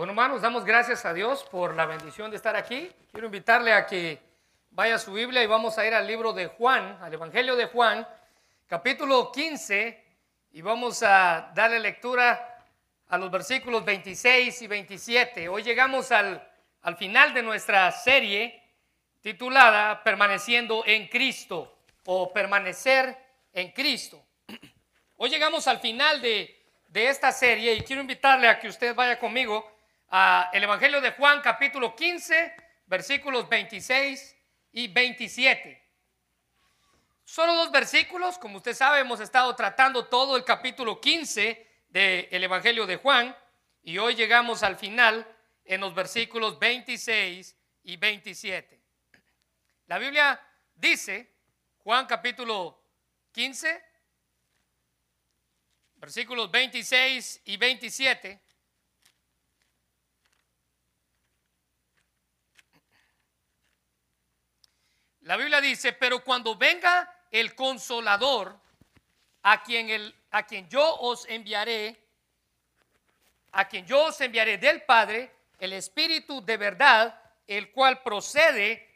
Bueno, hermanos, damos gracias a Dios por la bendición de estar aquí. Quiero invitarle a que vaya a su Biblia y vamos a ir al libro de Juan, al Evangelio de Juan, capítulo 15, y vamos a darle lectura a los versículos 26 y 27. Hoy llegamos al, al final de nuestra serie titulada Permaneciendo en Cristo o Permanecer en Cristo. Hoy llegamos al final de, de esta serie y quiero invitarle a que usted vaya conmigo el Evangelio de Juan capítulo 15, versículos 26 y 27. Solo dos versículos, como usted sabe, hemos estado tratando todo el capítulo 15 del Evangelio de Juan y hoy llegamos al final en los versículos 26 y 27. La Biblia dice, Juan capítulo 15, versículos 26 y 27, La Biblia dice, pero cuando venga el consolador, a quien, el, a quien yo os enviaré, a quien yo os enviaré del Padre, el Espíritu de verdad, el cual procede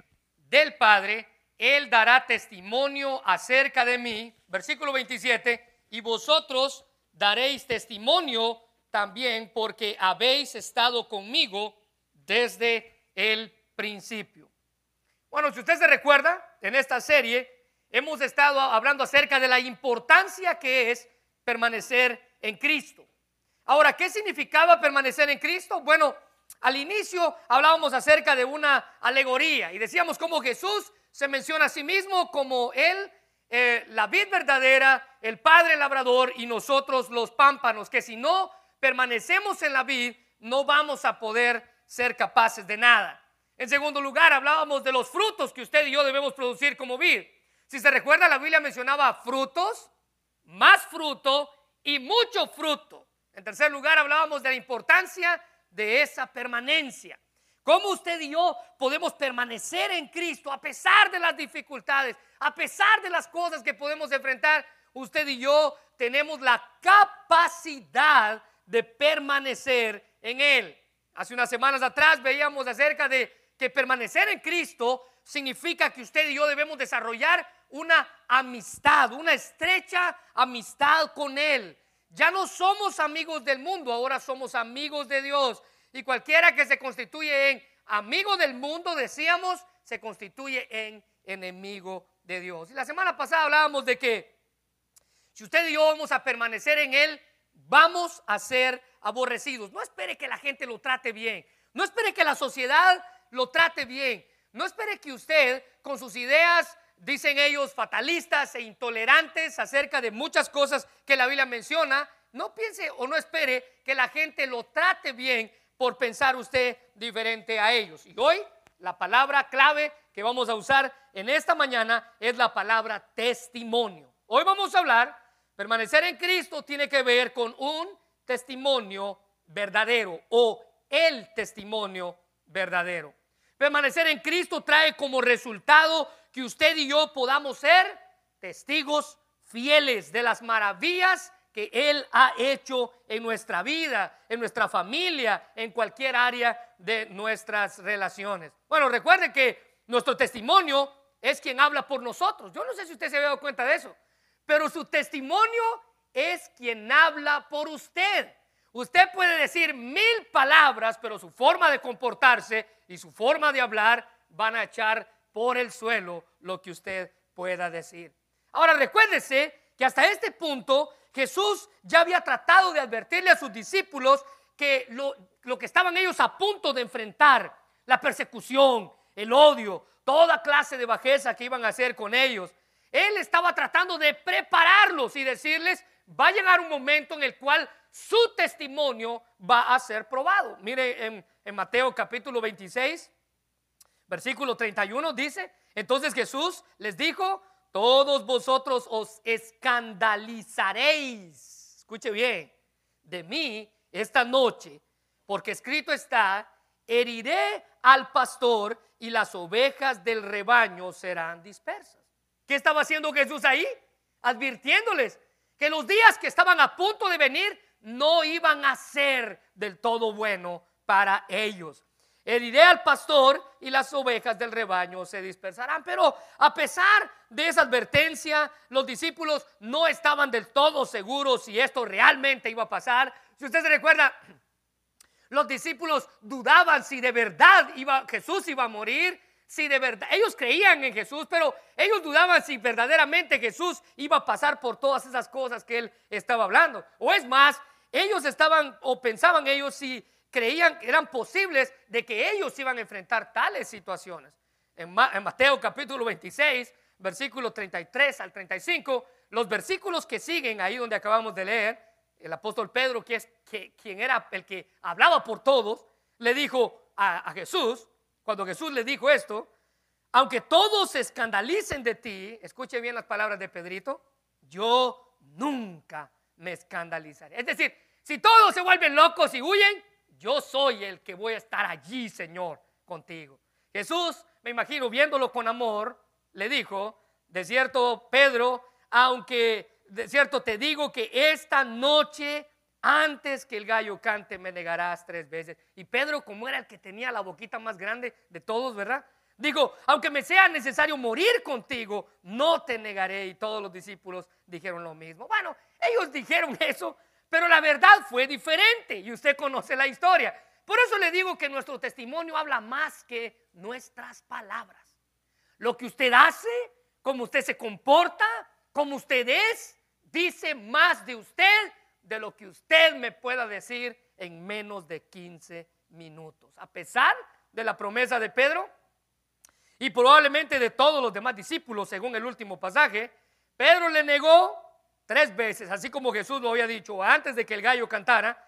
del Padre, Él dará testimonio acerca de mí. Versículo 27, y vosotros daréis testimonio también porque habéis estado conmigo desde el principio. Bueno, si usted se recuerda, en esta serie hemos estado hablando acerca de la importancia que es permanecer en Cristo. Ahora, ¿qué significaba permanecer en Cristo? Bueno, al inicio hablábamos acerca de una alegoría y decíamos cómo Jesús se menciona a sí mismo como Él, eh, la vid verdadera, el Padre labrador y nosotros los pámpanos, que si no permanecemos en la vid, no vamos a poder ser capaces de nada. En segundo lugar, hablábamos de los frutos que usted y yo debemos producir como vid. Si se recuerda, la Biblia mencionaba frutos, más fruto y mucho fruto. En tercer lugar, hablábamos de la importancia de esa permanencia. ¿Cómo usted y yo podemos permanecer en Cristo a pesar de las dificultades, a pesar de las cosas que podemos enfrentar? Usted y yo tenemos la capacidad de permanecer en Él. Hace unas semanas atrás veíamos acerca de que permanecer en Cristo significa que usted y yo debemos desarrollar una amistad, una estrecha amistad con Él. Ya no somos amigos del mundo, ahora somos amigos de Dios. Y cualquiera que se constituye en amigo del mundo, decíamos, se constituye en enemigo de Dios. Y la semana pasada hablábamos de que si usted y yo vamos a permanecer en Él, vamos a ser aborrecidos. No espere que la gente lo trate bien. No espere que la sociedad lo trate bien. No espere que usted, con sus ideas, dicen ellos, fatalistas e intolerantes acerca de muchas cosas que la Biblia menciona, no piense o no espere que la gente lo trate bien por pensar usted diferente a ellos. Y hoy la palabra clave que vamos a usar en esta mañana es la palabra testimonio. Hoy vamos a hablar, permanecer en Cristo tiene que ver con un testimonio verdadero o el testimonio verdadero. Permanecer en Cristo trae como resultado que usted y yo podamos ser testigos fieles de las maravillas que Él ha hecho en nuestra vida, en nuestra familia, en cualquier área de nuestras relaciones. Bueno, recuerde que nuestro testimonio es quien habla por nosotros. Yo no sé si usted se ha dado cuenta de eso, pero su testimonio es quien habla por usted. Usted puede decir mil palabras, pero su forma de comportarse y su forma de hablar van a echar por el suelo lo que usted pueda decir. Ahora recuérdese que hasta este punto Jesús ya había tratado de advertirle a sus discípulos que lo, que estaban ellos a punto de enfrentar, la persecución, el odio, toda clase de bajeza que iban a hacer con ellos. Él estaba tratando de prepararlos y decirles, va a llegar un momento en el cual su testimonio va a ser probado. Mire en, Mateo capítulo 26, versículo 31 dice, entonces Jesús les dijo, todos vosotros os escandalizaréis, escuche bien, de mí esta noche, porque escrito está, heriré al pastor y las ovejas del rebaño serán dispersas. ¿Qué estaba haciendo Jesús ahí? Advirtiéndoles que los días que estaban a punto de venir no iban a ser del todo bueno para ellos. Heriré al pastor y las ovejas del rebaño se dispersarán. Pero a pesar de esa advertencia, los discípulos no estaban del todo seguros si esto realmente iba a pasar. Si usted se recuerda, los discípulos dudaban si de verdad iba, Jesús iba a morir, si de verdad, ellos creían en Jesús, pero ellos dudaban si verdaderamente Jesús iba a pasar por todas esas cosas que él estaba hablando. O es más, ellos estaban o pensaban ellos si creían que eran posibles de que ellos iban a enfrentar tales situaciones. En, Mateo capítulo 26, versículo 33 al 35, los versículos que siguen ahí donde acabamos de leer, el apóstol Pedro, que es quien era el que hablaba por todos, le dijo a Jesús, cuando Jesús le dijo esto, aunque todos se escandalicen de ti, escuche bien las palabras de Pedrito, yo nunca me escandalizaré. Es decir, si todos se vuelven locos y huyen, yo soy el que voy a estar allí, Señor, contigo. Jesús, me imagino, viéndolo con amor, le dijo, de cierto, Pedro, aunque de cierto te digo que esta noche, antes que el gallo cante, me negarás tres veces. Y Pedro, como era el que tenía la boquita más grande de todos, ¿verdad? Digo, aunque me sea necesario morir contigo, no te negaré. Y todos los discípulos dijeron lo mismo. Bueno, ellos dijeron eso, pero la verdad fue diferente y usted conoce la historia. Por eso le digo que nuestro testimonio habla más que nuestras palabras. Lo que usted hace, cómo usted se comporta, cómo usted es, dice más de usted de lo que usted me pueda decir en menos de 15 minutos. A pesar de la promesa de Pedro y probablemente de todos los demás discípulos, según el último pasaje, Pedro le negó tres veces, así como Jesús lo había dicho antes de que el gallo cantara,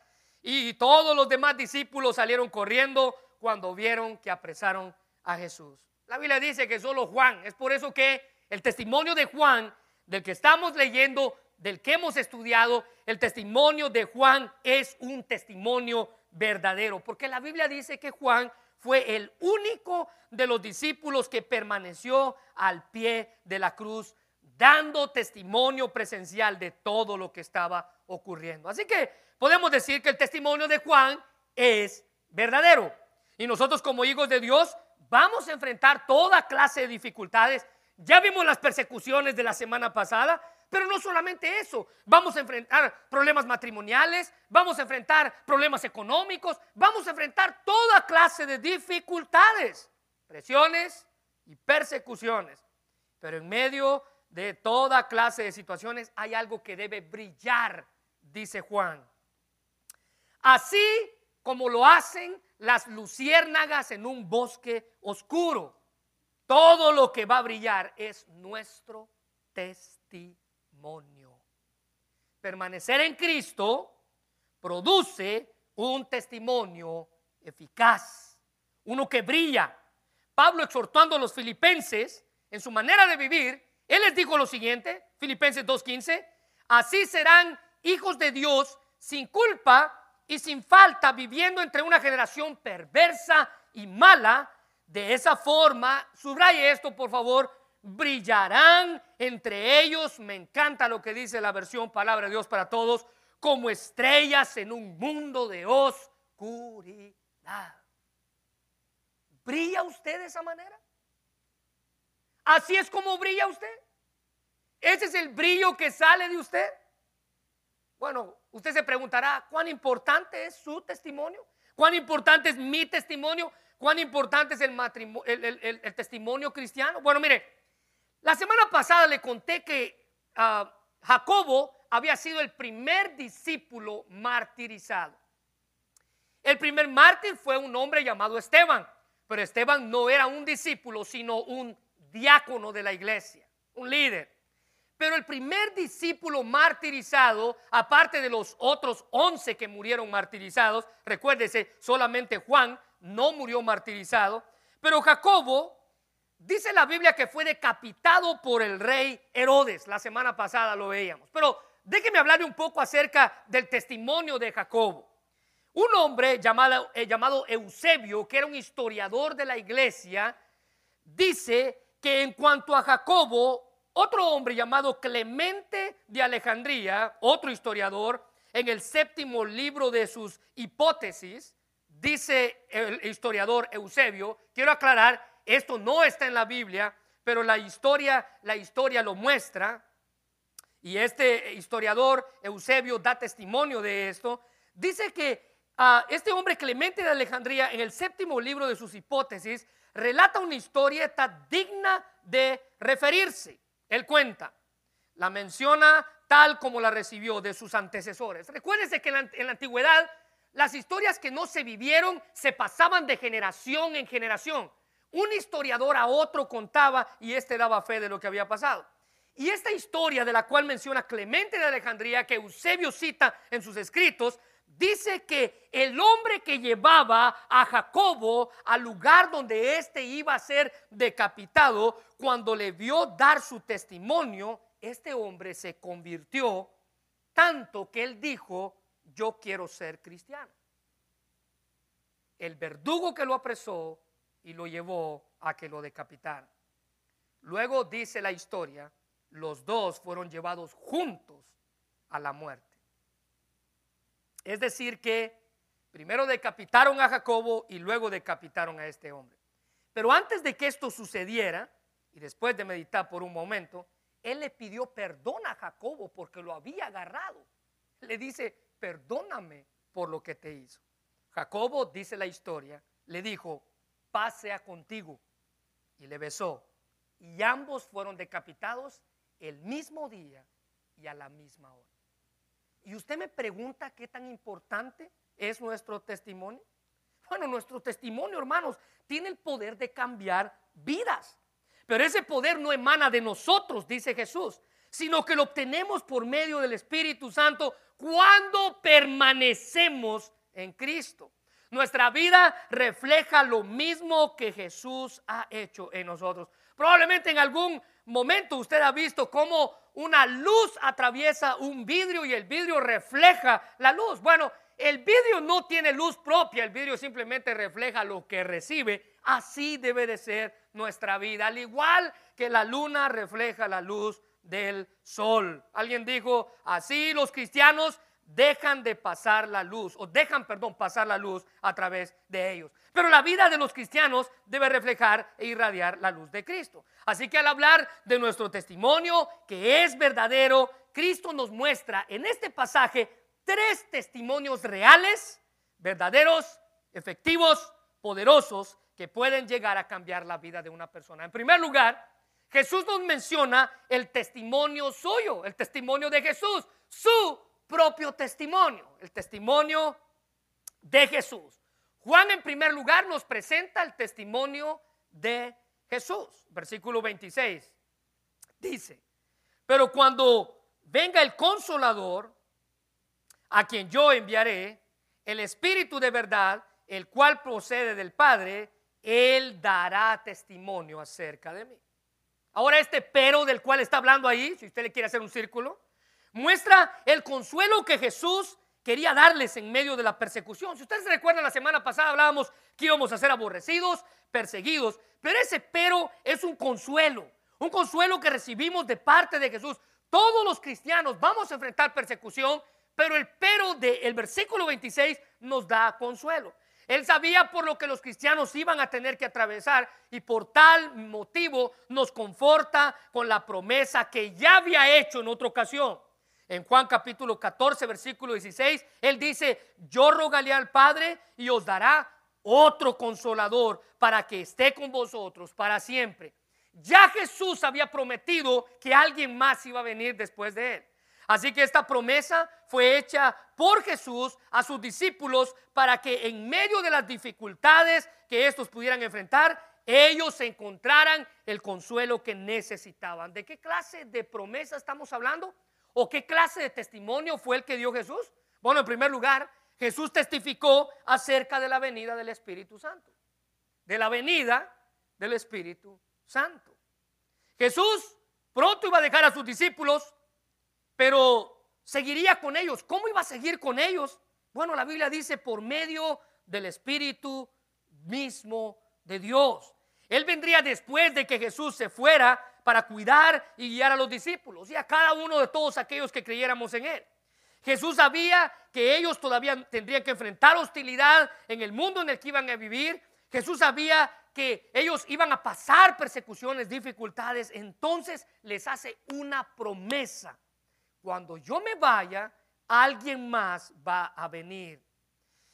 y todos los demás discípulos salieron corriendo cuando vieron que apresaron a Jesús. La Biblia dice que solo Juan, es por eso que el testimonio de Juan, del que estamos leyendo, del que hemos estudiado, el testimonio de Juan es un testimonio verdadero, porque la Biblia dice que Juan fue el único de los discípulos que permaneció al pie de la cruz dando testimonio presencial de todo lo que estaba ocurriendo. Así que podemos decir que el testimonio de Juan es verdadero. Y nosotros como hijos de Dios vamos a enfrentar toda clase de dificultades. Ya vimos las persecuciones de la semana pasada, pero no solamente eso, vamos a enfrentar problemas matrimoniales, vamos a enfrentar problemas económicos, vamos a enfrentar toda clase de dificultades, presiones y persecuciones. Pero en medio de toda clase de situaciones, hay algo que debe brillar, dice Juan. Así como lo hacen las luciérnagas en un bosque oscuro. Todo lo que va a brillar es nuestro testimonio. Permanecer en Cristo produce un testimonio eficaz, uno que brilla. Pablo exhortando a los filipenses en su manera de vivir, él les dijo lo siguiente, Filipenses 2.15, así serán hijos de Dios sin culpa y sin falta, viviendo entre una generación perversa y mala. De esa forma, subraye esto por favor, brillarán entre ellos, me encanta lo que dice la versión Palabra de Dios para Todos, como estrellas en un mundo de oscuridad. ¿Brilla usted de esa manera? Así es como brilla usted. Ese es el brillo que sale de usted. Bueno, usted se preguntará, ¿cuán importante es su testimonio? ¿Cuán importante es mi testimonio? ¿Cuán importante es el, el, testimonio cristiano? Bueno, mire, la semana pasada le conté que ah, Jacobo había sido el primer discípulo martirizado. El primer mártir fue un hombre llamado Esteban, pero Esteban no era un discípulo, sino un diácono de la iglesia, un líder. Pero el primer discípulo martirizado, aparte de los otros once que murieron martirizados, recuérdese, solamente Juan no murió martirizado, pero Jacobo, dice la Biblia que fue decapitado por el rey Herodes, la semana pasada lo veíamos. Pero déjeme hablarle un poco acerca del testimonio de Jacobo. Un hombre llamado, eh, llamado Eusebio, que era un historiador de la iglesia, dice que en cuanto a Jacobo, otro hombre llamado Clemente de Alejandría, otro historiador, en el séptimo libro de sus hipótesis, dice el historiador Eusebio, quiero aclarar, esto no está en la Biblia, pero la historia, la historia lo muestra. Y este historiador Eusebio da testimonio de esto. Dice que ah, este hombre Clemente de Alejandría, en el séptimo libro de sus hipótesis, relata una historieta digna de referirse. Él cuenta, la menciona tal como la recibió de sus antecesores. Recuérdense que en la antigüedad las historias que no se vivieron se pasaban de generación en generación. Un historiador a otro contaba y éste daba fe de lo que había pasado. Y esta historia de la cual menciona Clemente de Alejandría, que Eusebio cita en sus escritos, dice que el hombre que llevaba a Jacobo al lugar donde éste iba a ser decapitado, cuando le vio dar su testimonio, este hombre se convirtió tanto que él dijo, yo quiero ser cristiano. El verdugo que lo apresó y lo llevó a que lo decapitaran. Luego dice la historia, los dos fueron llevados juntos a la muerte. Es decir, que primero decapitaron a Jacobo y luego decapitaron a este hombre. Pero antes de que esto sucediera, y después de meditar por un momento, él le pidió perdón a Jacobo porque lo había agarrado. Le dice, perdóname por lo que te hizo. Jacobo, dice la historia, le dijo, paz sea contigo. Y le besó. Y ambos fueron decapitados el mismo día y a la misma hora. Y usted me pregunta qué tan importante es nuestro testimonio. Bueno, nuestro testimonio, hermanos, tiene el poder de cambiar vidas. Pero ese poder no emana de nosotros, dice Jesús, sino que lo obtenemos por medio del Espíritu Santo cuando permanecemos en Cristo. Nuestra vida refleja lo mismo que Jesús ha hecho en nosotros. Probablemente en algún momento usted ha visto cómo una luz atraviesa un vidrio y el vidrio refleja la luz. Bueno, el vidrio no tiene luz propia, el vidrio simplemente refleja lo que recibe. Así debe de ser nuestra vida, al igual que la luna refleja la luz del sol. Alguien dijo, así los cristianos dejan de pasar la luz, o dejan, perdón, pasar la luz a través de ellos. Pero la vida de los cristianos debe reflejar e irradiar la luz de Cristo. Así que al hablar de nuestro testimonio, que es verdadero, Cristo nos muestra en este pasaje tres testimonios reales, verdaderos, efectivos, poderosos, que pueden llegar a cambiar la vida de una persona. En primer lugar, Jesús nos menciona el testimonio suyo, el testimonio de Jesús, su propio testimonio, el testimonio de Jesús. Juan en primer lugar nos presenta el testimonio de Jesús. Versículo 26 dice, pero cuando venga el consolador, a quien yo enviaré, el Espíritu de verdad, el cual procede del Padre, Él dará testimonio acerca de mí. Ahora este pero del cual está hablando ahí, si usted le quiere hacer un círculo, muestra el consuelo que Jesús quería darles en medio de la persecución. Si ustedes recuerdan, la semana pasada hablábamos que íbamos a ser aborrecidos, perseguidos, pero ese pero es un consuelo, un consuelo que recibimos de parte de Jesús. Todos los cristianos vamos a enfrentar persecución, pero el pero del versículo 26 nos da consuelo. Él sabía por lo que los cristianos iban a tener que atravesar y por tal motivo nos conforta con la promesa que ya había hecho en otra ocasión. En Juan capítulo 14, versículo 16, Él dice, yo rogaré al Padre y os dará otro consolador para que esté con vosotros para siempre. Ya Jesús había prometido que alguien más iba a venir después de Él. Así que esta promesa fue hecha por Jesús a sus discípulos para que en medio de las dificultades que estos pudieran enfrentar, ellos encontraran el consuelo que necesitaban. ¿De qué clase de promesa estamos hablando? ¿O qué clase de testimonio fue el que dio Jesús? Bueno, en primer lugar, Jesús testificó acerca de la venida del Espíritu Santo. De la venida del Espíritu Santo. Jesús pronto iba a dejar a sus discípulos, pero seguiría con ellos. ¿Cómo iba a seguir con ellos? Bueno, la Biblia dice por medio del Espíritu mismo de Dios. Él vendría después de que Jesús se fuera para cuidar y guiar a los discípulos y a cada uno de todos aquellos que creyéramos en Él. Jesús sabía que ellos todavía tendrían que enfrentar hostilidad en el mundo en el que iban a vivir. Jesús sabía que ellos iban a pasar persecuciones, dificultades. Entonces les hace una promesa. Cuando yo me vaya, alguien más va a venir.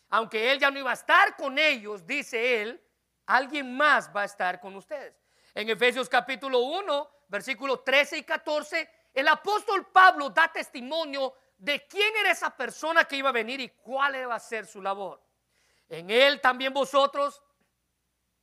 Aunque él ya no iba a estar con ellos, dice él, alguien más va a estar con ustedes. En Efesios capítulo 1, versículos 13 y 14, el apóstol Pablo da testimonio de quién era esa persona que iba a venir y cuál iba a ser su labor. En él también vosotros,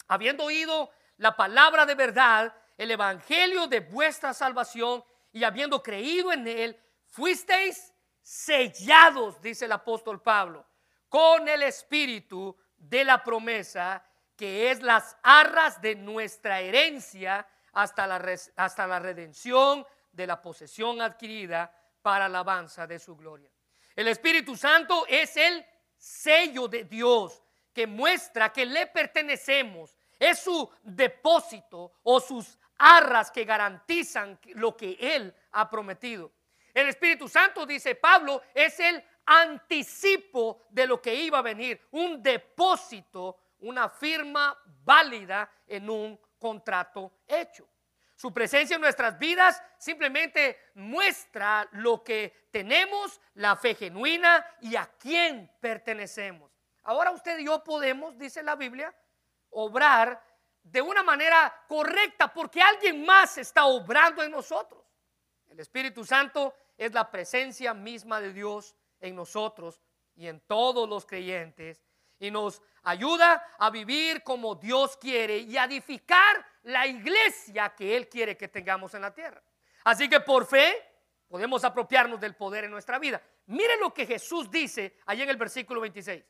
habiendo oído la palabra de verdad, el evangelio de vuestra salvación y habiendo creído en él, fuisteis sellados, dice el apóstol Pablo, con el espíritu de la promesa que es las arras de nuestra herencia hasta la, hasta la redención de la posesión adquirida para alabanza de su gloria. El Espíritu Santo es el sello de Dios que muestra que le pertenecemos. Es su depósito o sus arras que garantizan lo que Él ha prometido. El Espíritu Santo, dice Pablo, es el anticipo de lo que iba a venir, un depósito una firma válida en un contrato hecho. Su presencia en nuestras vidas simplemente muestra lo que tenemos, la fe genuina y a quién pertenecemos. Ahora usted y yo podemos, dice la Biblia, obrar de una manera correcta porque alguien más está obrando en nosotros. El Espíritu Santo es la presencia misma de Dios en nosotros y en todos los creyentes y nos ayuda a vivir como Dios quiere y a edificar la iglesia que Él quiere que tengamos en la tierra. Así que por fe podemos apropiarnos del poder en nuestra vida. Miren lo que Jesús dice allí en el versículo 26.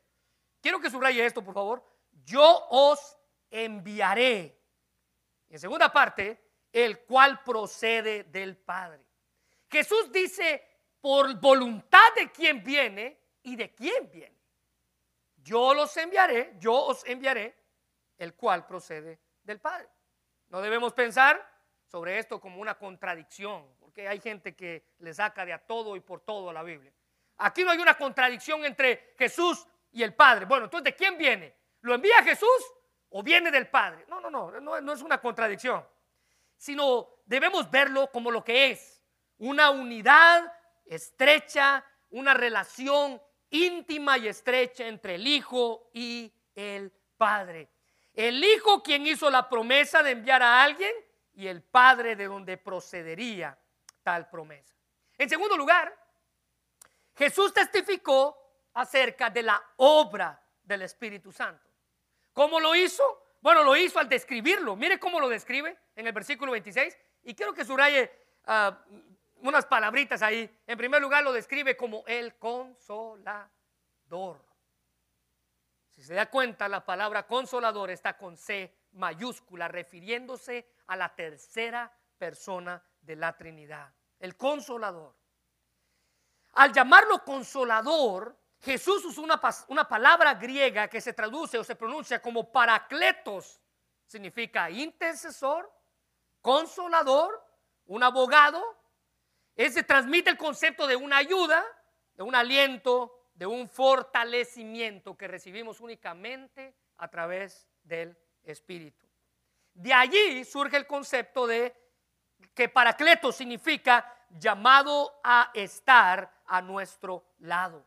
Quiero que subraye esto, por favor. Yo os enviaré. en segunda parte, el cual procede del Padre. Jesús dice por voluntad de quien viene y de quién viene yo los enviaré, yo os enviaré, el cual procede del Padre. No debemos pensar sobre esto como una contradicción, porque hay gente que le saca de a todo y por todo a la Biblia. Aquí no hay una contradicción entre Jesús y el Padre. Bueno, entonces, ¿de quién viene? ¿Lo envía Jesús o viene del Padre? No, no, no, no, no es una contradicción, sino debemos verlo como lo que es, una unidad estrecha, una relación íntima y estrecha entre el Hijo y el Padre. El Hijo quien hizo la promesa de enviar a alguien y el Padre de donde procedería tal promesa. En segundo lugar, Jesús testificó acerca de la obra del Espíritu Santo. ¿Cómo lo hizo? Bueno, lo hizo al describirlo. Mire cómo lo describe en el versículo 26. Y quiero que subraye uh, unas palabritas ahí. En primer lugar lo describe como el consolador. Si se da cuenta, la palabra consolador está con C mayúscula, refiriéndose a la tercera persona de la Trinidad, el consolador. Al llamarlo consolador, Jesús usó una, una palabra griega que se traduce o se pronuncia como paracletos. Significa intercesor, consolador, un abogado, ese transmite el concepto de una ayuda, de un aliento, de un fortalecimiento que recibimos únicamente a través del Espíritu. De allí surge el concepto de que Paracleto significa llamado a estar a nuestro lado.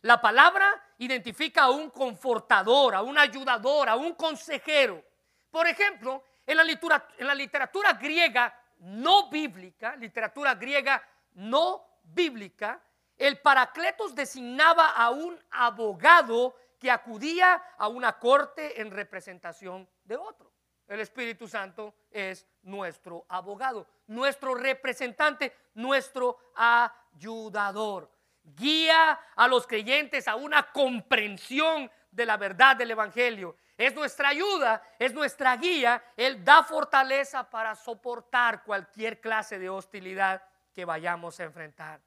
La palabra identifica a un confortador, a un ayudador, a un consejero. Por ejemplo, en la literatura, en la literatura griega no bíblica, literatura griega no bíblica, el Paracletos designaba a un abogado que acudía a una corte en representación de otro. El Espíritu Santo es nuestro abogado, nuestro representante, nuestro ayudador. Guía a los creyentes a una comprensión de la verdad del Evangelio es nuestra ayuda, es nuestra guía. Él da fortaleza para soportar cualquier clase de hostilidad que vayamos a enfrentar.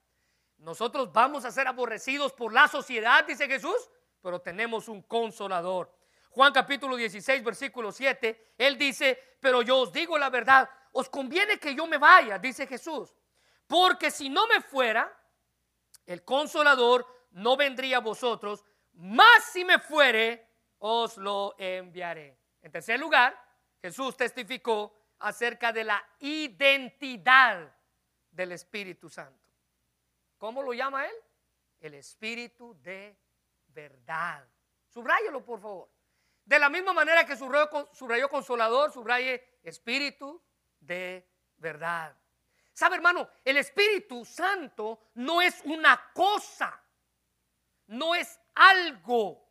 Nosotros vamos a ser aborrecidos por la sociedad, dice Jesús, pero tenemos un consolador. Juan capítulo 16, versículo 7, él dice, pero yo os digo la verdad, os conviene que yo me vaya, dice Jesús, porque si no me fuera, el consolador no vendría a vosotros, más si me fuere, os lo enviaré. En tercer lugar, Jesús testificó acerca de la identidad del Espíritu Santo. ¿Cómo lo llama él? El Espíritu de verdad. Subráyelo, por favor. De la misma manera que subrayó, subrayó consolador, subraye Espíritu de verdad. ¿Sabe, hermano? El Espíritu Santo no es una cosa, no es algo.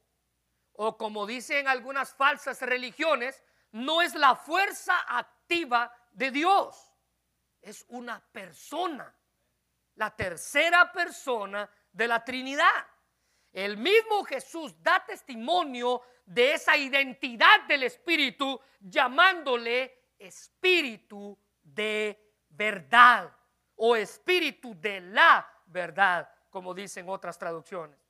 O como dicen algunas falsas religiones, no es la fuerza activa de Dios, es una persona, la tercera persona de la Trinidad. El mismo Jesús da testimonio de esa identidad del Espíritu llamándole Espíritu de verdad o Espíritu de la verdad, como dicen otras traducciones.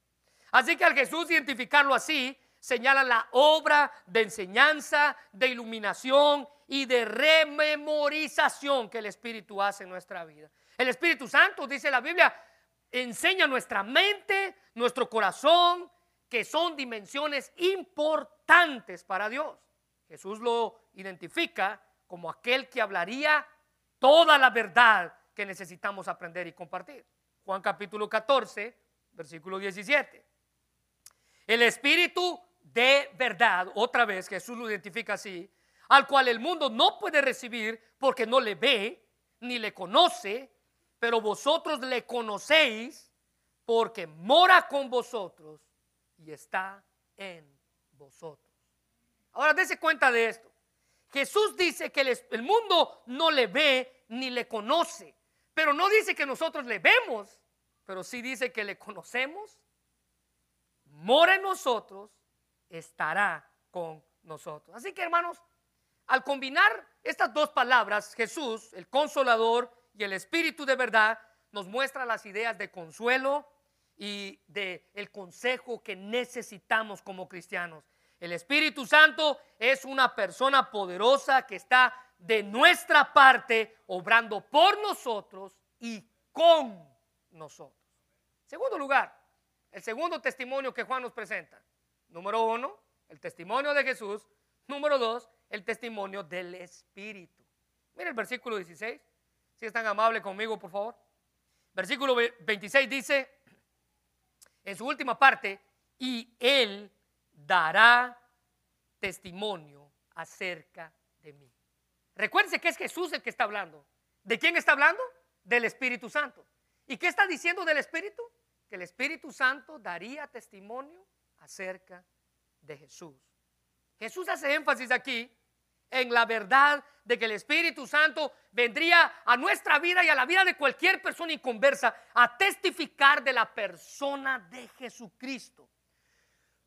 Así que al Jesús identificarlo así, señala la obra de enseñanza, de iluminación y de rememorización que el Espíritu hace en nuestra vida. El Espíritu Santo, dice la Biblia, enseña nuestra mente, nuestro corazón, que son dimensiones importantes para Dios. Jesús lo identifica como aquel que hablaría toda la verdad que necesitamos aprender y compartir. Juan capítulo 14, versículo 17. El Espíritu de verdad, otra vez Jesús lo identifica así, al cual el mundo no puede recibir porque no le ve ni le conoce, pero vosotros le conocéis porque mora con vosotros y está en vosotros. Ahora dése cuenta de esto. Jesús dice que el, mundo no le ve ni le conoce, pero no dice que nosotros le vemos, pero sí dice que le conocemos, mora en nosotros, estará con nosotros. Así que hermanos, al combinar estas dos palabras, Jesús, el consolador y el Espíritu de verdad, nos muestra las ideas de consuelo y de el consejo que necesitamos como cristianos. El Espíritu Santo es una persona poderosa que está de nuestra parte, obrando por nosotros y con nosotros. Segundo lugar, el segundo testimonio que Juan nos presenta. Número uno, el testimonio de Jesús. Número dos, el testimonio del Espíritu. Mira el versículo 16. Si es tan amable conmigo, por favor. Versículo 26 dice, en su última parte, y Él dará testimonio acerca de mí. Recuérdense que es Jesús el que está hablando. ¿De quién está hablando? Del Espíritu Santo. ¿Y qué está diciendo del Espíritu? Que el Espíritu Santo daría testimonio acerca de Jesús. Jesús hace énfasis aquí en la verdad de que el Espíritu Santo vendría a nuestra vida y a la vida de cualquier persona inconversa a testificar de la persona de Jesucristo.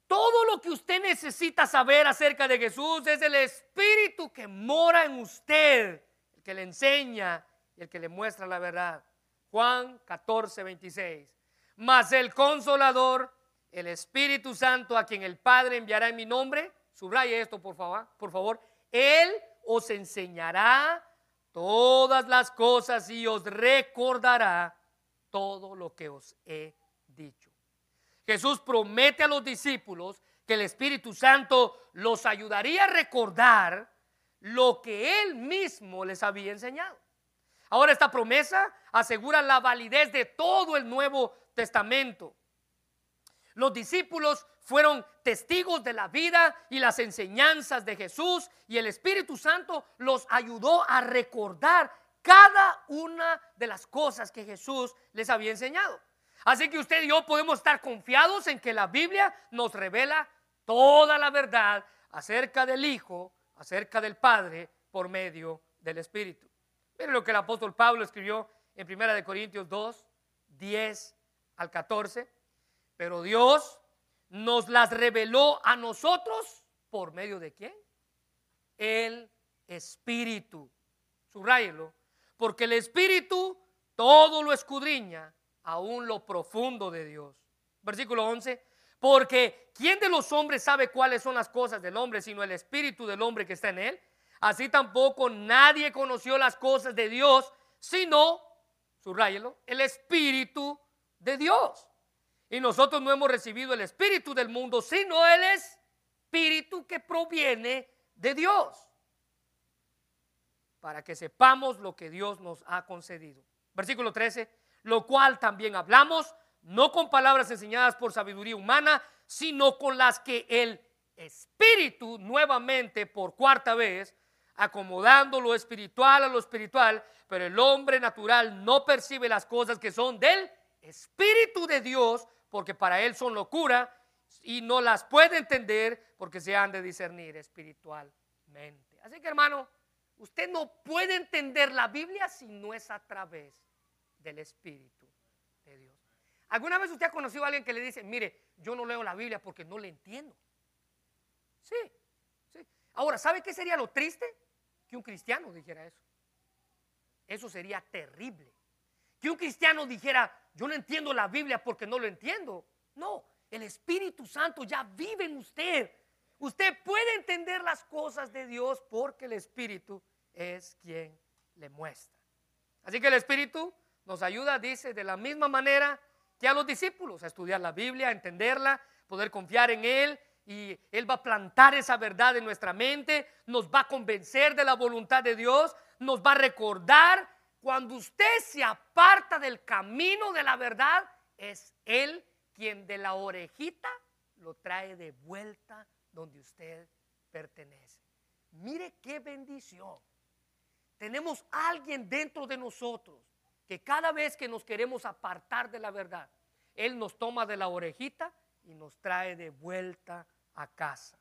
Todo lo que usted necesita saber acerca de Jesús es el Espíritu que mora en usted, el que le enseña y el que le muestra la verdad. Juan 14, 26. Mas el consolador, el Espíritu Santo, a quien el Padre enviará en mi nombre, subraye esto por favor, por favor, Él os enseñará todas las cosas y os recordará todo lo que os he dicho. Jesús promete a los discípulos que el Espíritu Santo los ayudaría a recordar lo que Él mismo les había enseñado. Ahora esta promesa asegura la validez de todo el Nuevo Testamento. Los discípulos fueron testigos de la vida y las enseñanzas de Jesús y el Espíritu Santo los ayudó a recordar cada una de las cosas que Jesús les había enseñado. Así que usted y yo podemos estar confiados en que la Biblia nos revela toda la verdad acerca del Hijo, acerca del Padre, por medio del Espíritu. Miren lo que el apóstol Pablo escribió en 1 Corintios 2, 10 al 14. Pero Dios nos las reveló a nosotros por medio de quién? El Espíritu. Subrayelo. Porque el Espíritu todo lo escudriña aún lo profundo de Dios. Versículo 11. Porque ¿quién de los hombres sabe cuáles son las cosas del hombre sino el espíritu del hombre que está en él? Así tampoco nadie conoció las cosas de Dios sino, subrayelo, el espíritu de Dios. Y nosotros no hemos recibido el espíritu del mundo, sino el espíritu que proviene de Dios. Para que sepamos lo que Dios nos ha concedido. Versículo 13, lo cual también hablamos, no con palabras enseñadas por sabiduría humana, sino con las que el espíritu nuevamente por cuarta vez, acomodando lo espiritual a lo espiritual, pero el hombre natural no percibe las cosas que son del espíritu de Dios, porque para él son locura y no las puede entender porque se han de discernir espiritualmente. Así que hermano, usted no puede entender la Biblia si no es a través del Espíritu de Dios. ¿Alguna vez usted ha conocido a alguien que le dice, mire, yo no leo la Biblia porque no le entiendo? Sí, sí. Ahora, ¿sabe qué sería lo triste? Que un cristiano dijera eso. Eso sería terrible. Que un cristiano dijera, yo no entiendo la Biblia porque no lo entiendo. No, el Espíritu Santo ya vive en usted. Usted puede entender las cosas de Dios porque el Espíritu es quien le muestra. Así que el Espíritu nos ayuda, dice, de la misma manera que a los discípulos a estudiar la Biblia, a entenderla, poder confiar en Él y Él va a plantar esa verdad en nuestra mente, nos va a convencer de la voluntad de Dios, nos va a recordar cuando usted se aparta del camino de la verdad, es Él quien de la orejita lo trae de vuelta donde usted pertenece. Mire qué bendición. Tenemos alguien dentro de nosotros que cada vez que nos queremos apartar de la verdad, Él nos toma de la orejita y nos trae de vuelta a casa.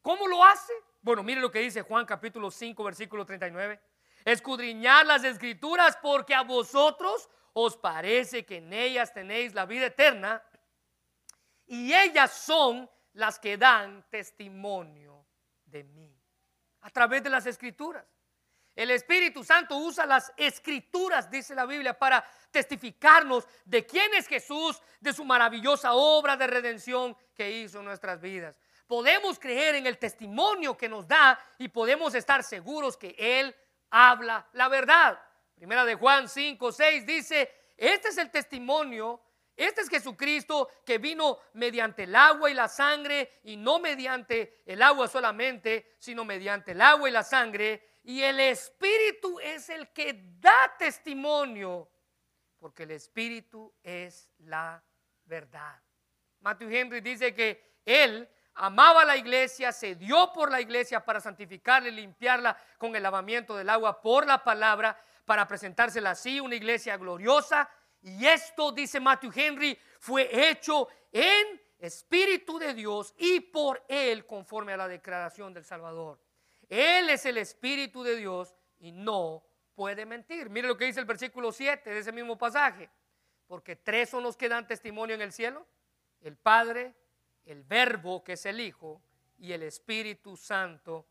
¿Cómo lo hace? Bueno, mire lo que dice Juan capítulo 5, versículo 39 escudriñar las escrituras porque a vosotros os parece que en ellas tenéis la vida eterna y ellas son las que dan testimonio de mí a través de las escrituras. El Espíritu Santo usa las escrituras, dice la Biblia, para testificarnos de quién es Jesús, de su maravillosa obra de redención que hizo en nuestras vidas. Podemos creer en el testimonio que nos da y podemos estar seguros que Él habla la verdad. Primera de Juan 5, 6 dice, este es el testimonio, este es Jesucristo que vino mediante el agua y la sangre y no mediante el agua solamente, sino mediante el agua y la sangre. Y el Espíritu es el que da testimonio, porque el Espíritu es la verdad. Matthew Henry dice que él amaba la iglesia, se dio por la iglesia para santificarla y limpiarla con el lavamiento del agua por la palabra, para presentársela así, una iglesia gloriosa. Y esto, dice Matthew Henry, fue hecho en Espíritu de Dios y por Él conforme a la declaración del Salvador. Él es el Espíritu de Dios y no puede mentir. Mire lo que dice el versículo 7 de ese mismo pasaje. Porque tres son los que dan testimonio en el cielo. El Padre, el Verbo, que es el Hijo, y el Espíritu Santo.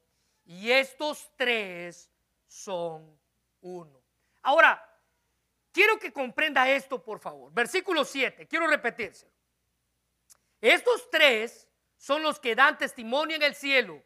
Y estos tres son uno. Ahora, quiero que comprenda esto, por favor. Versículo 7, quiero repetirse. Estos tres son los que dan testimonio en el cielo.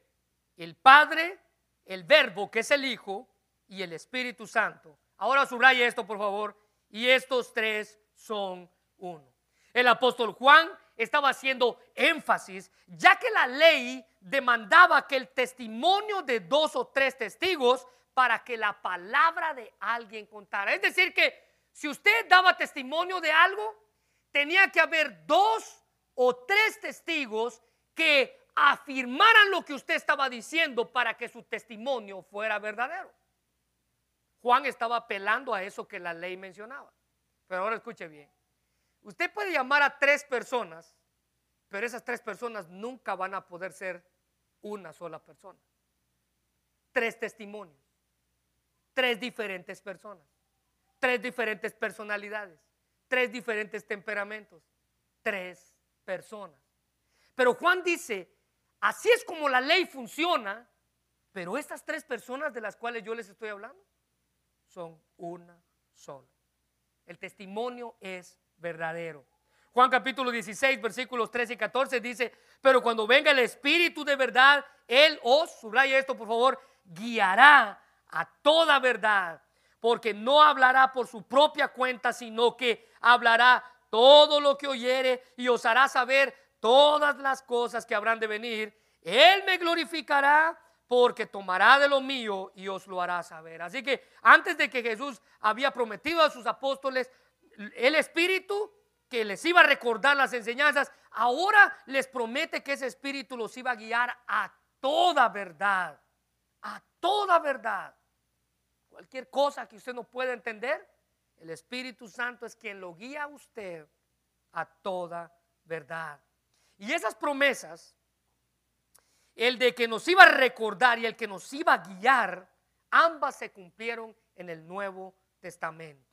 El Padre, el Verbo, que es el Hijo, y el Espíritu Santo. Ahora subraya esto, por favor. Y estos tres son uno. El apóstol Juan estaba haciendo énfasis, ya que la ley demandaba que el testimonio de dos o tres testigos para que la palabra de alguien contara. Es decir, que si usted daba testimonio de algo, tenía que haber dos o tres testigos que afirmaran lo que usted estaba diciendo para que su testimonio fuera verdadero. Juan estaba apelando a eso que la ley mencionaba. Pero ahora escuche bien. Usted puede llamar a tres personas, pero esas tres personas nunca van a poder ser una sola persona. Tres testimonios, tres diferentes personas, tres diferentes personalidades, tres diferentes temperamentos, tres personas. Pero Juan dice, así es como la ley funciona, pero estas tres personas de las cuales yo les estoy hablando son una sola. El testimonio es verdadero. Juan capítulo 16, versículos 13 y 14 dice, pero cuando venga el Espíritu de verdad, Él os, subraya esto por favor, guiará a toda verdad, porque no hablará por su propia cuenta, sino que hablará todo lo que oyere y os hará saber todas las cosas que habrán de venir. Él me glorificará porque tomará de lo mío y os lo hará saber. Así que antes de que Jesús había prometido a sus apóstoles el Espíritu que les iba a recordar las enseñanzas, ahora les promete que ese Espíritu los iba a guiar a toda verdad, a toda verdad. Cualquier cosa que usted no pueda entender, el Espíritu Santo es quien lo guía a usted a toda verdad. Y esas promesas, el de que nos iba a recordar y el que nos iba a guiar, ambas se cumplieron en el Nuevo Testamento.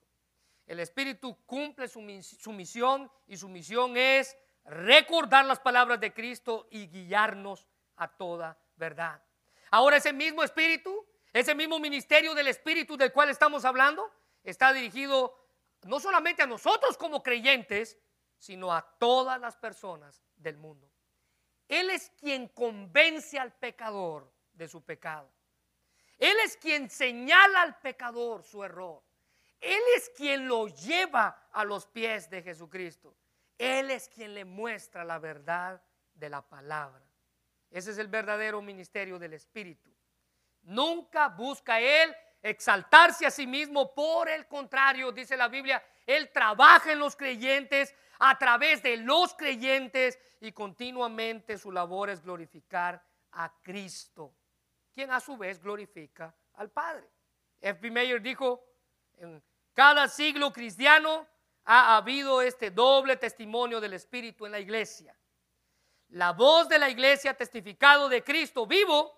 El Espíritu cumple su, misión y su misión es recordar las palabras de Cristo y guiarnos a toda verdad. Ahora ese mismo Espíritu, ese mismo ministerio del Espíritu del cual estamos hablando, está dirigido no solamente a nosotros como creyentes, sino a todas las personas del mundo. Él es quien convence al pecador de su pecado. Él es quien señala al pecador su error. Él es quien lo lleva a los pies de Jesucristo. Él es quien le muestra la verdad de la palabra. Ese es el verdadero ministerio del Espíritu. Nunca busca Él exaltarse a sí mismo, por el contrario, dice la Biblia, Él trabaja en los creyentes a través de los creyentes y continuamente su labor es glorificar a Cristo, quien a su vez glorifica al Padre. F.B. Mayer dijo, en cada siglo cristiano ha habido este doble testimonio del Espíritu en la iglesia. La voz de la iglesia testificado de Cristo vivo,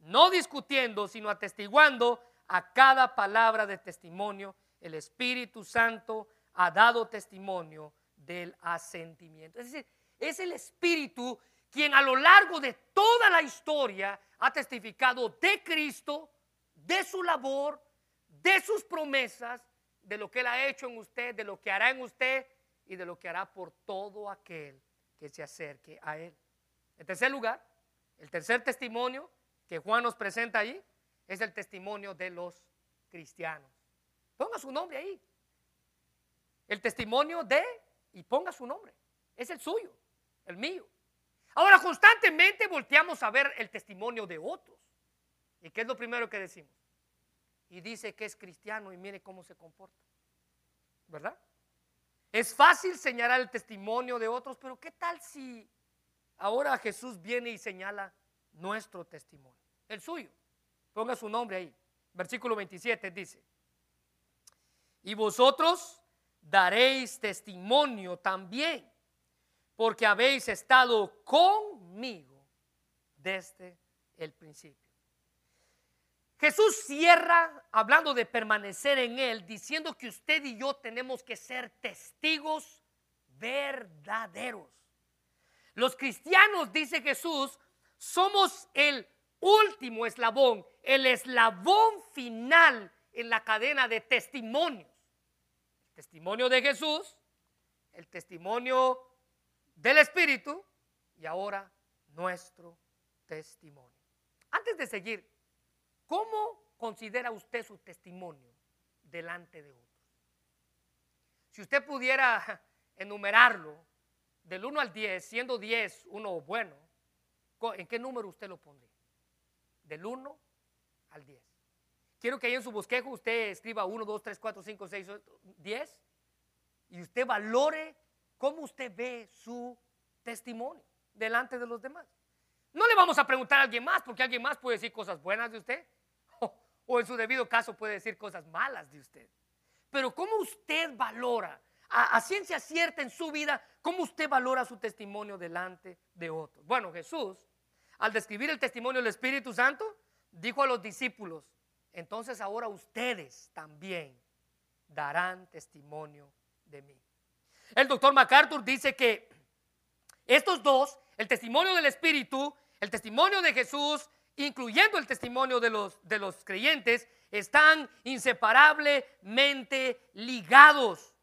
no discutiendo, sino atestiguando a cada palabra de testimonio. El Espíritu Santo ha dado testimonio del asentimiento. Es decir, es el Espíritu quien a lo largo de toda la historia ha testificado de Cristo, de su labor, de sus promesas, de lo que Él ha hecho en usted, de lo que hará en usted y de lo que hará por todo aquel que se acerque a Él. En tercer lugar, el tercer testimonio que Juan nos presenta ahí es el testimonio de los cristianos. Ponga su nombre ahí. El testimonio de, y ponga su nombre, es el suyo, el mío. Ahora constantemente volteamos a ver el testimonio de otros. ¿Y qué es lo primero que decimos? Y dice que es cristiano y mire cómo se comporta. ¿Verdad? Es fácil señalar el testimonio de otros, pero ¿qué tal si ahora Jesús viene y señala nuestro testimonio? El suyo. Ponga su nombre ahí. Versículo 27 dice, y vosotros daréis testimonio también, porque habéis estado conmigo desde el principio. Jesús cierra hablando de permanecer en Él, diciendo que usted y yo tenemos que ser testigos verdaderos. Los cristianos, dice Jesús, somos el último eslabón, el eslabón final en la cadena de testimonios. El testimonio de Jesús, el testimonio del Espíritu y ahora nuestro testimonio. Antes de seguir, ¿Cómo considera usted su testimonio delante de otros? Si usted pudiera enumerarlo del 1 al 10, siendo 10 uno bueno, ¿en qué número usted lo pondría? Del 1 al 10. Quiero que ahí en su bosquejo usted escriba 1, 2, 3, 4, 5, 6, 10 y usted valore cómo usted ve su testimonio delante de los demás. No le vamos a preguntar a alguien más, porque alguien más puede decir cosas buenas de usted, o, en su debido caso puede decir cosas malas de usted. Pero ¿cómo usted valora, a, ciencia cierta en su vida, cómo usted valora su testimonio delante de otros? Bueno, Jesús, al describir el testimonio del Espíritu Santo, dijo a los discípulos, entonces ahora ustedes también darán testimonio de mí. El doctor MacArthur dice que estos dos, el testimonio del Espíritu el testimonio de Jesús, incluyendo el testimonio de los, de los creyentes, están inseparablemente ligados.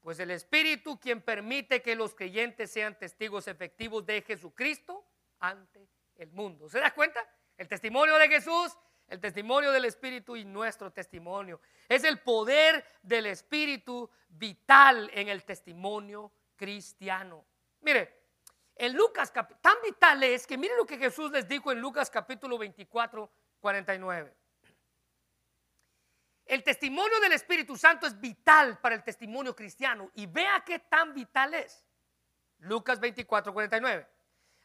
Pues el Espíritu quien permite que los creyentes sean testigos efectivos de Jesucristo ante el mundo. ¿Se da cuenta? El testimonio de Jesús, El testimonio del Espíritu y nuestro testimonio. Es el poder del Espíritu vital en el testimonio cristiano. Mire, en Lucas, tan vital es que mire lo que Jesús les dijo en Lucas capítulo 24, 49. El testimonio del Espíritu Santo es vital para el testimonio cristiano y vea qué tan vital es. Lucas 24, 49.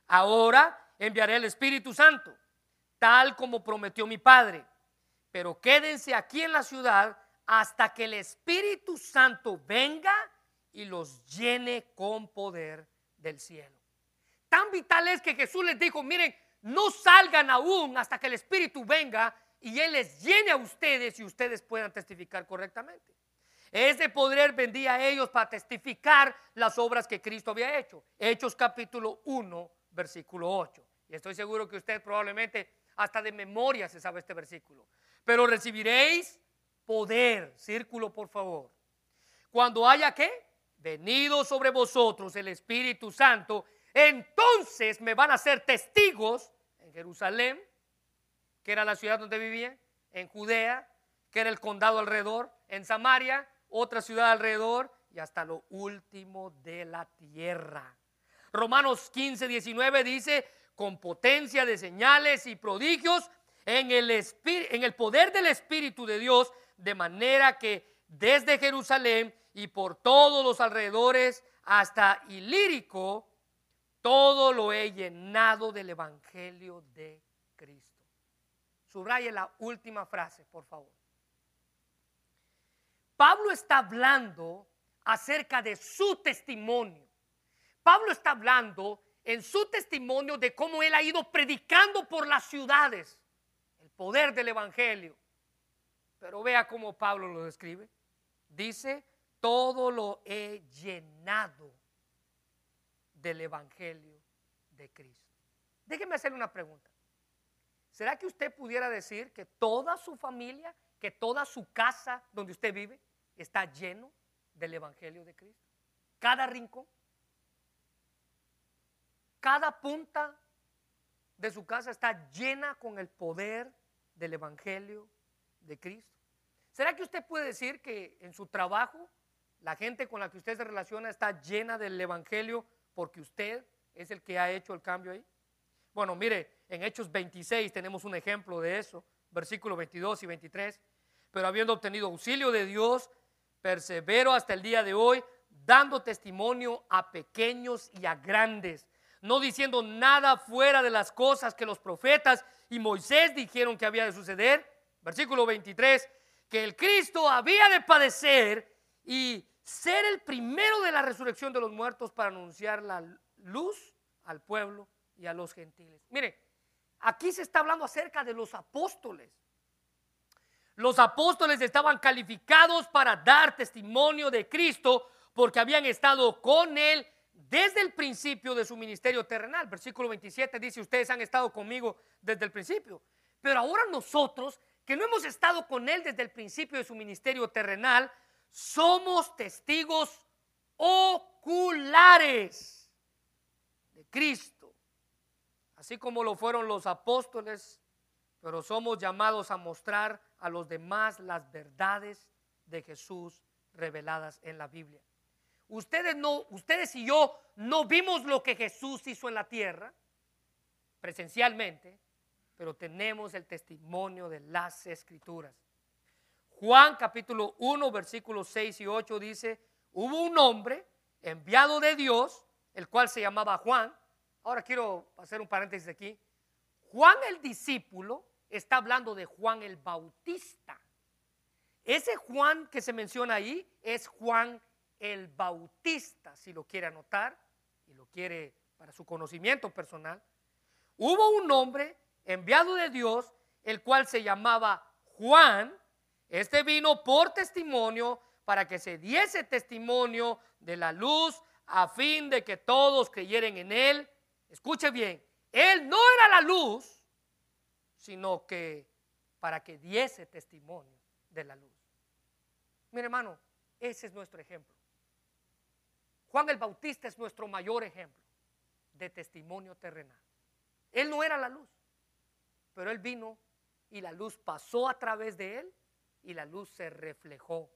Ahora enviaré el Espíritu Santo, tal como prometió mi Padre, pero quédense aquí en la ciudad hasta que el Espíritu Santo venga y los llene con poder del cielo. Tan vital es que Jesús les dijo, miren, no salgan aún hasta que el Espíritu venga y Él les llene a ustedes y ustedes puedan testificar correctamente. Ese poder vendía a ellos para testificar las obras que Cristo había hecho. Hechos capítulo 1, versículo 8. Y estoy seguro que usted probablemente hasta de memoria se sabe este versículo. Pero recibiréis poder, círculo por favor. Cuando haya que venido sobre vosotros el Espíritu Santo entonces me van a ser testigos en Jerusalén, que era la ciudad donde vivía, en Judea, que era el condado alrededor, en Samaria, otra ciudad alrededor, y hasta lo último de la tierra. Romanos 15, 19 dice, con potencia de señales y prodigios en el, en el poder del Espíritu de Dios, de manera que desde Jerusalén y por todos los alrededores hasta Ilírico, todo lo he llenado del Evangelio de Cristo. Subraye la última frase, por favor. Pablo está hablando acerca de su testimonio. Pablo está hablando en su testimonio de cómo él ha ido predicando por las ciudades el poder del Evangelio. Pero vea cómo Pablo lo describe. Dice, todo lo he llenado del Evangelio de Cristo. Déjeme hacerle una pregunta. ¿Será que usted pudiera decir que toda su familia, que toda su casa donde usted vive está lleno del Evangelio de Cristo? Cada rincón, cada punta de su casa está llena con el poder del Evangelio de Cristo. ¿Será que usted puede decir que en su trabajo la gente con la que usted se relaciona está llena del Evangelio porque usted es el que ha hecho el cambio ahí. Bueno, mire, en Hechos 26 tenemos un ejemplo de eso, versículos 22 y 23. Pero habiendo obtenido auxilio de Dios, persevero hasta el día de hoy, dando testimonio a pequeños y a grandes, no diciendo nada fuera de las cosas que los profetas y Moisés dijeron que había de suceder. Versículo 23, que el Cristo había de padecer y ser el primero de la resurrección de los muertos para anunciar la luz al pueblo y a los gentiles. Mire, aquí se está hablando acerca de los apóstoles. Los apóstoles estaban calificados para dar testimonio de Cristo porque habían estado con Él desde el principio de su ministerio terrenal. Versículo 27 dice, ustedes han estado conmigo desde el principio. Pero ahora nosotros, que no hemos estado con Él desde el principio de su ministerio terrenal, somos testigos oculares de Cristo, así como lo fueron los apóstoles, pero somos llamados a mostrar a los demás las verdades de Jesús reveladas en la Biblia. Ustedes no, ustedes y yo no vimos lo que Jesús hizo en la tierra presencialmente, pero tenemos el testimonio de las escrituras. Juan capítulo 1, versículos 6 y 8 dice, hubo un hombre enviado de Dios, el cual se llamaba Juan. Ahora quiero hacer un paréntesis aquí. Juan el discípulo está hablando de Juan el Bautista. Ese Juan que se menciona ahí es Juan el Bautista, si lo quiere anotar y lo quiere para su conocimiento personal. Hubo un hombre enviado de Dios, el cual se llamaba Juan, este vino por testimonio para que se diese testimonio de la luz a fin de que todos creyeran en él. Escuche bien, él no era la luz, sino que para que diese testimonio de la luz. Mire hermano, ese es nuestro ejemplo. Juan el Bautista es nuestro mayor ejemplo de testimonio terrenal. Él no era la luz, pero él vino y la luz pasó a través de él y la luz se reflejó.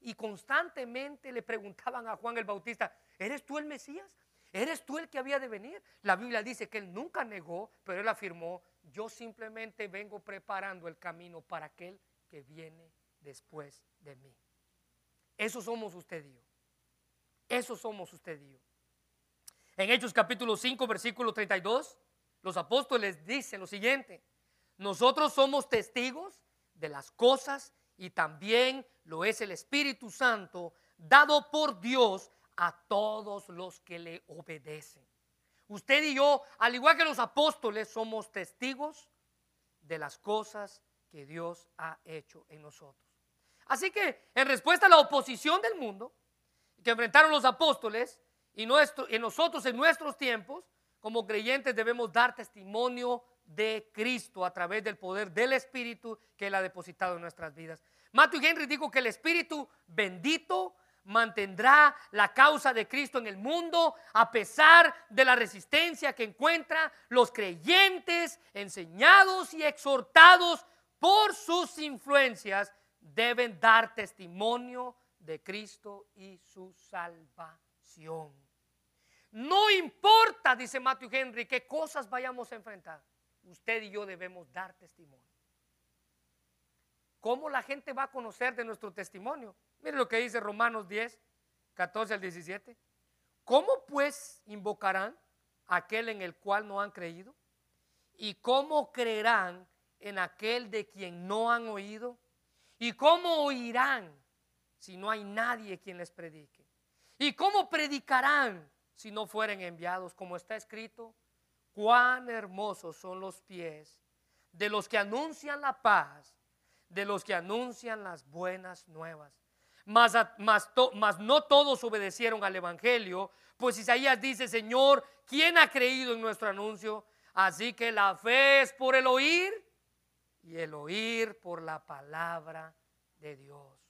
Y constantemente le preguntaban a Juan el Bautista, ¿eres tú el Mesías? ¿Eres tú el que había de venir? La Biblia dice que él nunca negó, pero él afirmó, yo simplemente vengo preparando el camino para aquel que viene después de mí. Eso somos usted y yo. Eso somos usted y yo. En Hechos capítulo 5, versículo 32, los apóstoles dicen lo siguiente, nosotros somos testigos de las cosas y también lo es el Espíritu Santo dado por Dios a todos los que le obedecen. Usted y yo, al igual que los apóstoles, somos testigos de las cosas que Dios ha hecho en nosotros. Así que en respuesta a la oposición del mundo que enfrentaron los apóstoles y, nuestro, y nosotros en nuestros tiempos, como creyentes debemos dar testimonio de Cristo a través del poder del Espíritu que Él ha depositado en nuestras vidas. Matthew Henry dijo que el Espíritu bendito mantendrá la causa de Cristo en el mundo a pesar de la resistencia que encuentran los creyentes enseñados y exhortados por sus influencias deben dar testimonio de Cristo y su salvación. No importa, dice Matthew Henry, qué cosas vayamos a enfrentar usted y yo debemos dar testimonio. ¿Cómo la gente va a conocer de nuestro testimonio? Mire lo que dice Romanos 10, 14 al 17. ¿Cómo pues invocarán aquel en el cual no han creído? ¿Y cómo creerán en aquel de quien no han oído? ¿Y cómo oirán si no hay nadie quien les predique? ¿Y cómo predicarán si no fueren enviados? Como está escrito, cuán hermosos son los pies de los que anuncian la paz, de los que anuncian las buenas nuevas. Mas, no todos obedecieron al Evangelio, pues Isaías dice, Señor, ¿quién ha creído en nuestro anuncio? Así que la fe es por el oír y el oír por la palabra de Dios.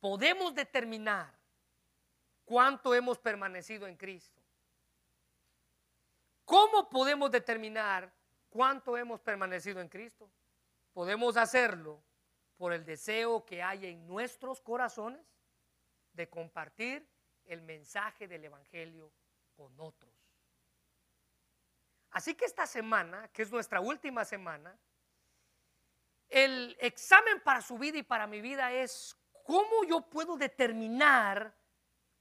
Podemos determinar cuánto hemos permanecido en Cristo ¿Cómo podemos determinar cuánto hemos permanecido en Cristo? Podemos hacerlo por el deseo que hay en nuestros corazones de compartir el mensaje del Evangelio con otros. Así que esta semana, que es nuestra última semana, el examen para su vida y para mi vida es cómo yo puedo determinar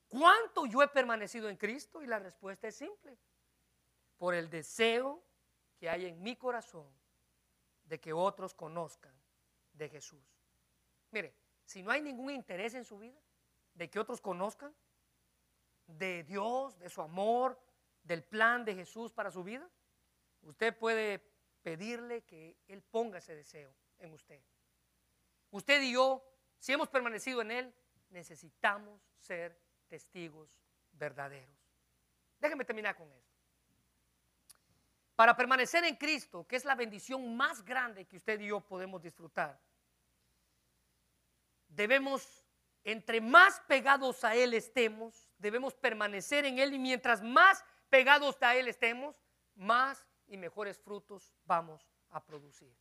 cuánto yo he permanecido en Cristo y la respuesta es simple por el deseo que hay en mi corazón de que otros conozcan de Jesús. Mire, si no hay ningún interés en su vida de que otros conozcan de Dios, de su amor, del plan de Jesús para su vida, usted puede pedirle que Él ponga ese deseo en usted. Usted y yo, si hemos permanecido en Él, necesitamos ser testigos verdaderos. Déjeme terminar con esto. Para permanecer en Cristo, que es la bendición más grande que usted y yo podemos disfrutar, debemos, entre más pegados a Él estemos, debemos permanecer en Él y mientras más pegados a Él estemos, más y mejores frutos vamos a producir.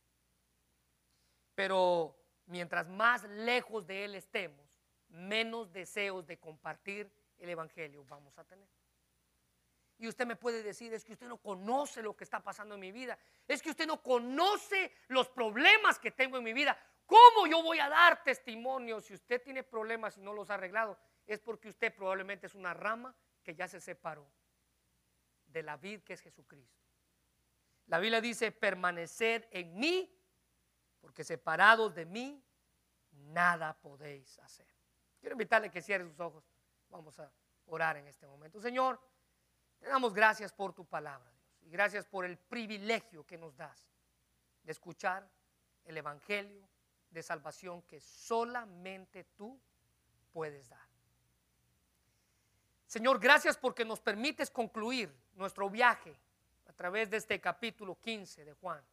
Pero mientras más lejos de Él estemos, menos deseos de compartir el Evangelio vamos a tener. Y usted me puede decir, es que usted no conoce lo que está pasando en mi vida. Es que usted no conoce los problemas que tengo en mi vida. ¿Cómo yo voy a dar testimonio si usted tiene problemas y no los ha arreglado? Es porque usted probablemente es una rama que ya se separó de la vid que es Jesucristo. La Biblia dice, permanecer en mí, porque separados de mí, nada podéis hacer. Quiero invitarle que cierre sus ojos. Vamos a orar en este momento. Señor, te damos gracias por tu palabra, Dios, y gracias por el privilegio que nos das de escuchar el Evangelio de salvación que solamente tú puedes dar. Señor, gracias porque nos permites concluir nuestro viaje a través de este capítulo 15 de Juan.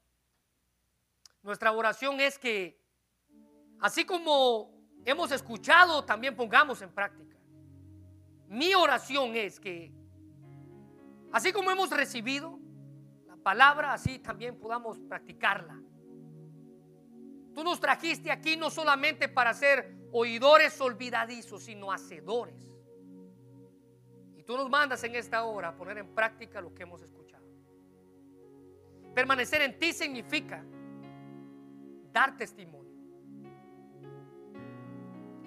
Nuestra oración es que, así como hemos escuchado, también pongamos en práctica. Mi oración es que Así como hemos recibido la palabra, así también podamos practicarla. Tú nos trajiste aquí no solamente para ser oidores olvidadizos, sino hacedores. Y tú nos mandas en esta hora a poner en práctica lo que hemos escuchado. Permanecer en ti significa dar testimonio.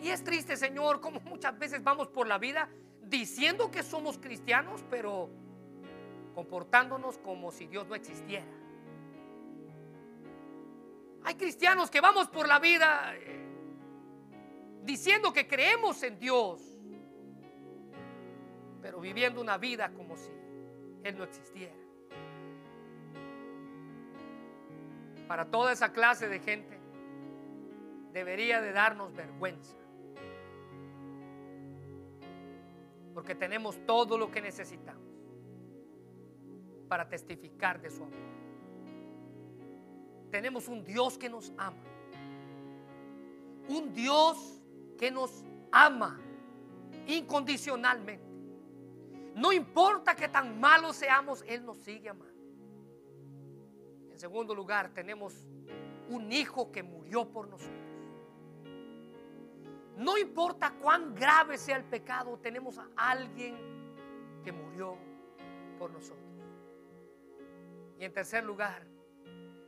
Y es triste, Señor, como muchas veces vamos por la vida diciendo que somos cristianos, pero comportándonos como si Dios no existiera. Hay cristianos que vamos por la vida eh, diciendo que creemos en Dios, pero viviendo una vida como si Él no existiera. Para toda esa clase de gente debería de darnos vergüenza. Porque tenemos todo lo que necesitamos para testificar de su amor. Tenemos un Dios que nos ama. Un Dios que nos ama incondicionalmente. No importa que tan malos seamos, Él nos sigue amando. En segundo lugar, tenemos un hijo que murió por nosotros. No importa cuán grave sea el pecado, tenemos a alguien que murió por nosotros. Y en tercer lugar,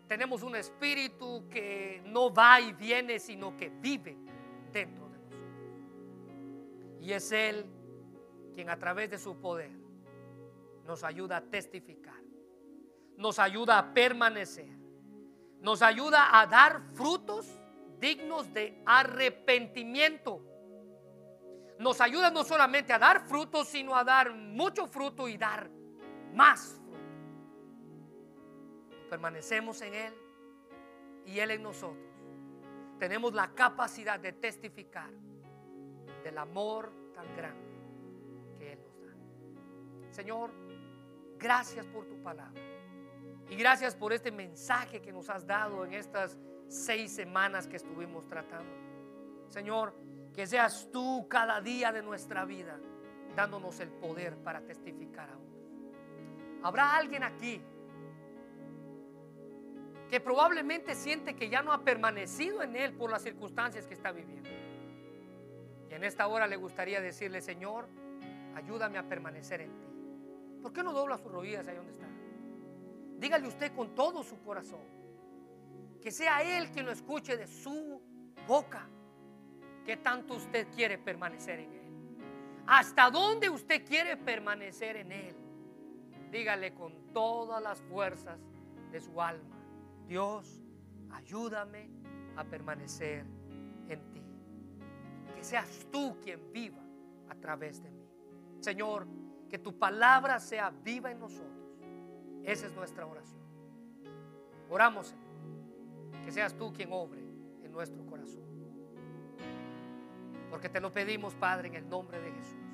tenemos un espíritu que no va y viene, sino que vive dentro de nosotros. Y es Él quien a través de su poder nos ayuda a testificar, nos ayuda a permanecer, nos ayuda a dar frutos dignos de arrepentimiento. Nos ayuda no solamente a dar frutos, sino a dar mucho fruto y dar más permanecemos en Él y Él en nosotros, tenemos la capacidad de testificar del amor tan grande que Él nos da. Señor, gracias por tu palabra. Y gracias por este mensaje que nos has dado en estas seis semanas que estuvimos tratando. Señor, que seas tú cada día de nuestra vida dándonos el poder para testificar a otros. Habrá alguien aquí que probablemente siente que ya no ha permanecido en Él por las circunstancias que está viviendo. Y en esta hora le gustaría decirle, Señor, ayúdame a permanecer en ti. ¿Por qué no dobla sus rodillas ahí donde está? Dígale usted con todo su corazón. Que sea Él quien lo escuche de su boca. Que tanto usted quiere permanecer en Él. ¿Hasta dónde usted quiere permanecer en Él? Dígale con todas las fuerzas de su alma. Dios, ayúdame a permanecer en ti. Que seas tú quien viva a través de mí. Señor, que tu palabra sea viva en nosotros. Esa es nuestra oración. Oramos, Señor, que seas tú quien obre en nuestro corazón. Porque te lo pedimos, Padre, en el nombre de Jesús.